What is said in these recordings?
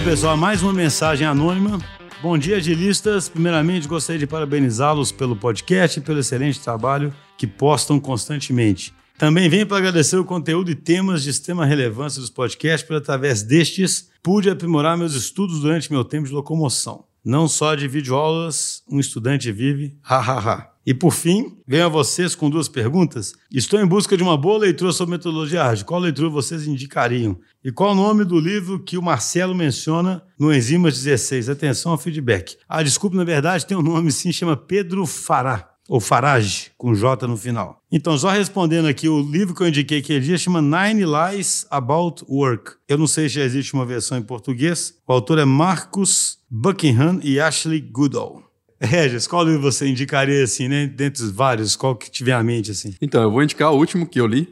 Então, pessoal, mais uma mensagem anônima. Bom dia, agilistas. Primeiramente, gostaria de parabenizá-los pelo podcast e pelo excelente trabalho que postam constantemente. Também venho para agradecer o conteúdo e temas de extrema relevância dos podcasts, porque através destes pude aprimorar meus estudos durante meu tempo de locomoção. Não só de videoaulas, um estudante vive, hahaha. E por fim, venho a vocês com duas perguntas. Estou em busca de uma boa leitura sobre metodologia ágil. Qual leitura vocês indicariam? E qual o nome do livro que o Marcelo menciona no Enzimas 16? Atenção ao feedback. Ah, desculpe, na verdade tem um nome sim, chama Pedro Fará ou Farage, com J no final. Então, só respondendo aqui, o livro que eu indiquei aquele dia chama Nine Lies About Work. Eu não sei se já existe uma versão em português. O autor é Marcus Buckingham e Ashley Goodall. Regis, qual livro você indicaria, assim, né? Dentre os vários, qual que tiver à mente, assim? Então, eu vou indicar o último que eu li.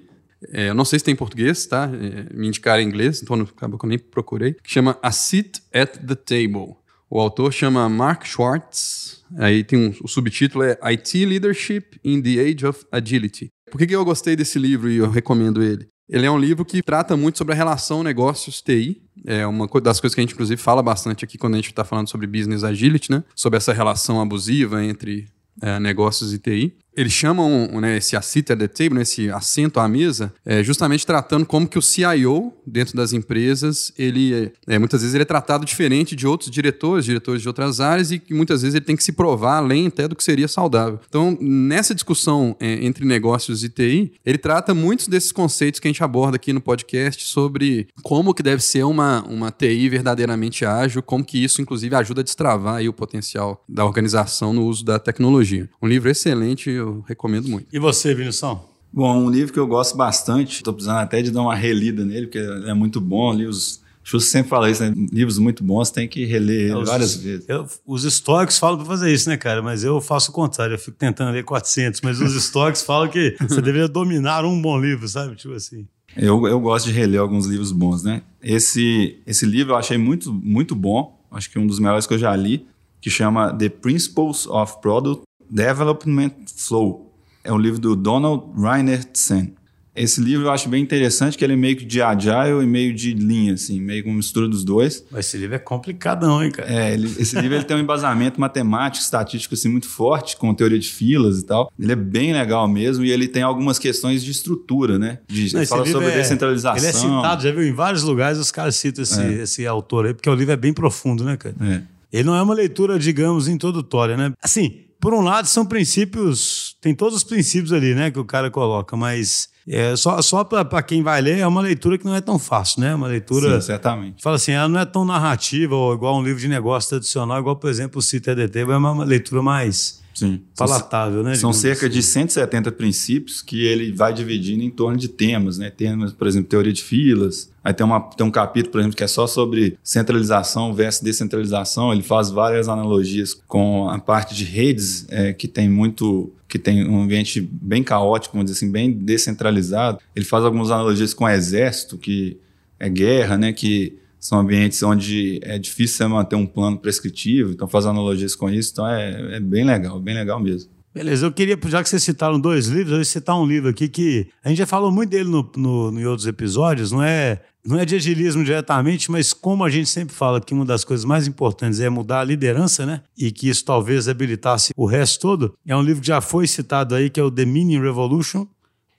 É, eu não sei se tem em português, tá? É, me indicaram em inglês, então acabou que eu nem procurei. Que chama A Seat at the Table. O autor chama Mark Schwartz. Aí tem um, o subtítulo é IT Leadership in the Age of Agility. Por que, que eu gostei desse livro e eu recomendo ele? Ele é um livro que trata muito sobre a relação negócios-TI. É uma das coisas que a gente, inclusive, fala bastante aqui quando a gente está falando sobre business agility, né? Sobre essa relação abusiva entre é, negócios e TI eles chamam né, esse assist at the table, né, esse assento à mesa, é, justamente tratando como que o CIO dentro das empresas, ele é, muitas vezes ele é tratado diferente de outros diretores, diretores de outras áreas e que muitas vezes ele tem que se provar além até do que seria saudável. Então, nessa discussão é, entre negócios e TI, ele trata muitos desses conceitos que a gente aborda aqui no podcast sobre como que deve ser uma, uma TI verdadeiramente ágil, como que isso, inclusive, ajuda a destravar o potencial da organização no uso da tecnologia. Um livro excelente, eu eu recomendo muito. E você, Vinição? Bom, um livro que eu gosto bastante, estou precisando até de dar uma relida nele, porque é muito bom, ali os sempre fala isso, né? Livros muito bons, tem que reler é, várias vezes. Eu, os estoques falam para fazer isso, né, cara? Mas eu faço o contrário, eu fico tentando ler 400, mas os estoques falam que você deveria dominar um bom livro, sabe? Tipo assim. Eu, eu gosto de reler alguns livros bons, né? Esse, esse livro eu achei muito, muito bom, acho que um dos melhores que eu já li, que chama The Principles of Product Development Flow. É um livro do Donald Reinertsen. Esse livro eu acho bem interessante, que ele é meio de agile e meio de linha, assim, meio com mistura dos dois. Mas esse livro é complicadão, hein, cara? É, ele, esse livro ele tem um embasamento matemático, estatístico, assim, muito forte, com teoria de filas e tal. Ele é bem legal mesmo e ele tem algumas questões de estrutura, né? De, Não, ele fala sobre é, descentralização. Ele é citado, já viu, em vários lugares os caras citam esse, é. esse autor aí, porque o livro é bem profundo, né, cara? É. Ele não é uma leitura, digamos, introdutória, né? Assim, por um lado, são princípios, tem todos os princípios ali, né, que o cara coloca, mas é, só, só para quem vai ler, é uma leitura que não é tão fácil, né? Uma leitura. Sim, certamente. Fala assim, ela não é tão narrativa ou igual um livro de negócio tradicional, igual, por exemplo, o Cita EDT, é uma leitura mais Sim. palatável, né? São cerca assim. de 170 princípios que ele vai dividindo em torno de temas, né? Temas, por exemplo, teoria de filas. Aí tem, uma, tem um capítulo, por exemplo, que é só sobre centralização versus descentralização. Ele faz várias analogias com a parte de redes, é, que tem muito que tem um ambiente bem caótico, vamos dizer assim, bem descentralizado. Ele faz algumas analogias com o exército, que é guerra, né? Que são ambientes onde é difícil você manter um plano prescritivo, então faz analogias com isso, então é, é bem legal, bem legal mesmo. Beleza, eu queria, já que vocês citaram dois livros, eu vou citar um livro aqui que a gente já falou muito dele no, no, em outros episódios, não é, não é de agilismo diretamente, mas como a gente sempre fala que uma das coisas mais importantes é mudar a liderança, né? E que isso talvez habilitasse o resto todo, é um livro que já foi citado aí, que é o The Mini Revolution,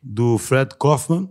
do Fred Kaufman,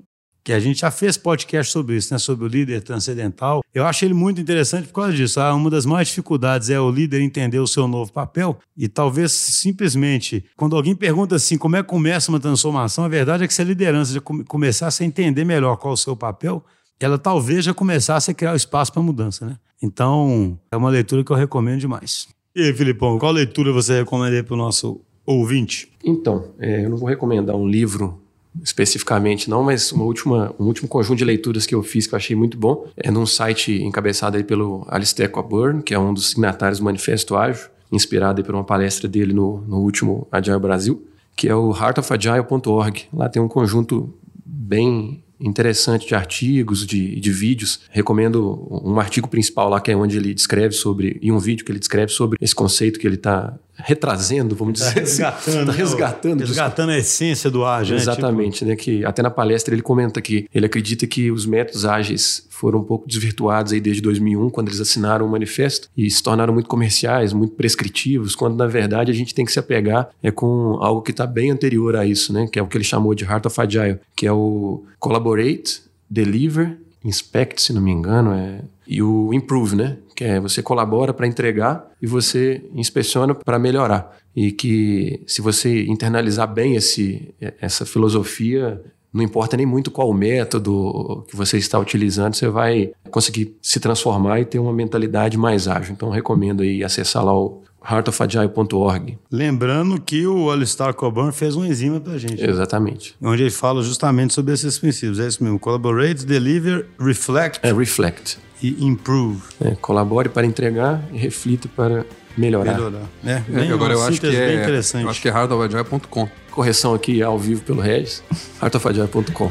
que a gente já fez podcast sobre isso, né? Sobre o líder transcendental. Eu acho ele muito interessante por causa disso. Ah, uma das maiores dificuldades é o líder entender o seu novo papel e talvez simplesmente, quando alguém pergunta assim, como é que começa uma transformação, a verdade é que se a liderança já começasse a entender melhor qual é o seu papel, ela talvez já começasse a criar o espaço para mudança, né? Então, é uma leitura que eu recomendo demais. E aí, Filipão, qual leitura você recomenda para o nosso ouvinte? Então, é, eu não vou recomendar um livro especificamente não, mas uma última, um último conjunto de leituras que eu fiz que eu achei muito bom é num site encabeçado aí pelo Alistair Coburn, que é um dos signatários do Manifesto Ágil, inspirado por uma palestra dele no, no último Agile Brasil, que é o heartofagile.org. Lá tem um conjunto bem interessante de artigos, de, de vídeos. Recomendo um artigo principal lá, que é onde ele descreve sobre, e um vídeo que ele descreve sobre esse conceito que ele está retrazendo, vamos dizer Tá assim. resgatando. Tá né, resgatando. Resgatando a essência do ágil. né? Exatamente, né? Que até na palestra ele comenta que ele acredita que os métodos ágeis foram um pouco desvirtuados aí desde 2001, quando eles assinaram o manifesto e se tornaram muito comerciais, muito prescritivos, quando na verdade a gente tem que se apegar é com algo que está bem anterior a isso, né? Que é o que ele chamou de Heart of Agile, que é o collaborate, deliver, inspect, se não me engano, é e o improve, né? Que é você colabora para entregar e você inspeciona para melhorar. E que se você internalizar bem esse, essa filosofia, não importa nem muito qual método que você está utilizando, você vai conseguir se transformar e ter uma mentalidade mais ágil. Então, recomendo aí acessar lá o heartofagile.org. Lembrando que o Alistair Coburn fez uma enzima pra gente. Exatamente. Onde ele fala justamente sobre esses princípios. É isso mesmo. Collaborate, deliver, reflect É reflect. e improve. É, colabore para entregar e reflita para melhorar. Melhorar. É, É, bem, agora eu acho que é, interessante. eu acho que é hardofagile.com. Correção aqui ao vivo pelo Regis, heartofagile.com.